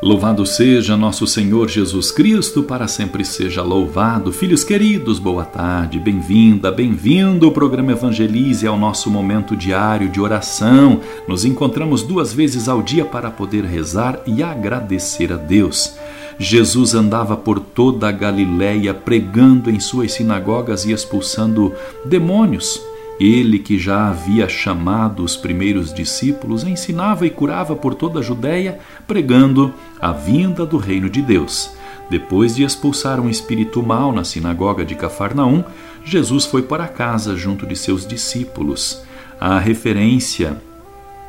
Louvado seja nosso Senhor Jesus Cristo, para sempre seja louvado. Filhos queridos, boa tarde, bem-vinda, bem-vindo. O programa Evangelize é o nosso momento diário de oração. Nos encontramos duas vezes ao dia para poder rezar e agradecer a Deus. Jesus andava por toda a Galiléia pregando em suas sinagogas e expulsando demônios. Ele que já havia chamado os primeiros discípulos, ensinava e curava por toda a Judéia, pregando a vinda do reino de Deus. Depois de expulsar um espírito mau na sinagoga de Cafarnaum, Jesus foi para casa junto de seus discípulos. A referência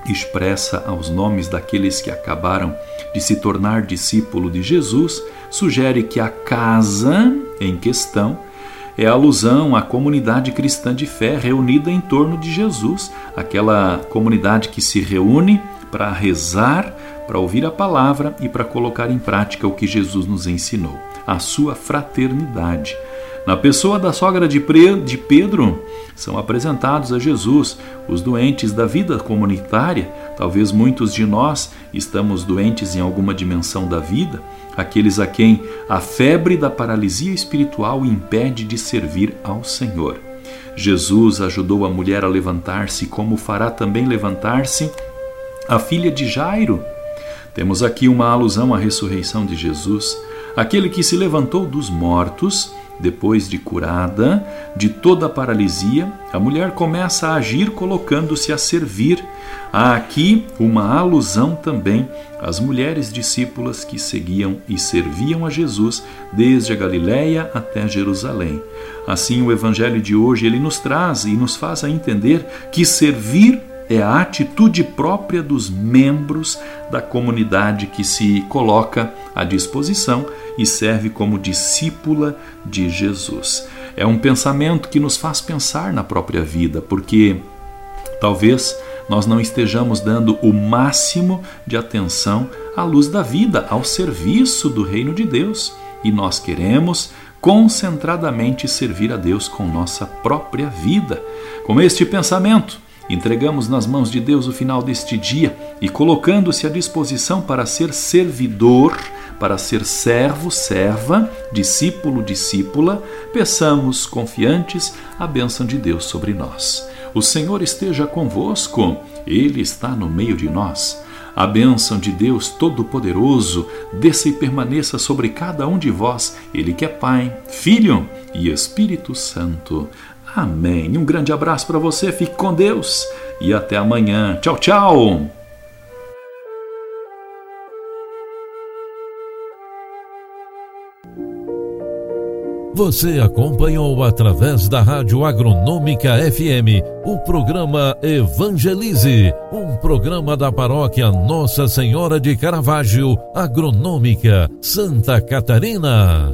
expressa aos nomes daqueles que acabaram de se tornar discípulo de Jesus sugere que a casa em questão é alusão à comunidade cristã de fé reunida em torno de Jesus, aquela comunidade que se reúne para rezar, para ouvir a palavra e para colocar em prática o que Jesus nos ensinou, a sua fraternidade. Na pessoa da sogra de Pedro, são apresentados a Jesus os doentes da vida comunitária. Talvez muitos de nós estamos doentes em alguma dimensão da vida, aqueles a quem a febre da paralisia espiritual impede de servir ao Senhor. Jesus ajudou a mulher a levantar-se, como fará também levantar-se a filha de Jairo. Temos aqui uma alusão à ressurreição de Jesus, aquele que se levantou dos mortos depois de curada de toda a paralisia, a mulher começa a agir colocando-se a servir. Há aqui uma alusão também às mulheres discípulas que seguiam e serviam a Jesus desde a Galiléia até Jerusalém. Assim, o evangelho de hoje ele nos traz e nos faz a entender que servir é a atitude própria dos membros da comunidade que se coloca à disposição e serve como discípula de Jesus. É um pensamento que nos faz pensar na própria vida, porque talvez nós não estejamos dando o máximo de atenção à luz da vida, ao serviço do reino de Deus. E nós queremos concentradamente servir a Deus com nossa própria vida. Com este pensamento, entregamos nas mãos de Deus o final deste dia e, colocando-se à disposição para ser servidor, para ser servo, serva, discípulo, discípula, peçamos confiantes a bênção de Deus sobre nós. O Senhor esteja convosco, Ele está no meio de nós. A bênção de Deus Todo-Poderoso desça e permaneça sobre cada um de vós, Ele que é Pai, Filho e Espírito Santo. Amém. Um grande abraço para você, fique com Deus e até amanhã. Tchau, tchau. Você acompanhou através da Rádio Agronômica FM o programa Evangelize, um programa da paróquia Nossa Senhora de Caravaggio, Agronômica, Santa Catarina.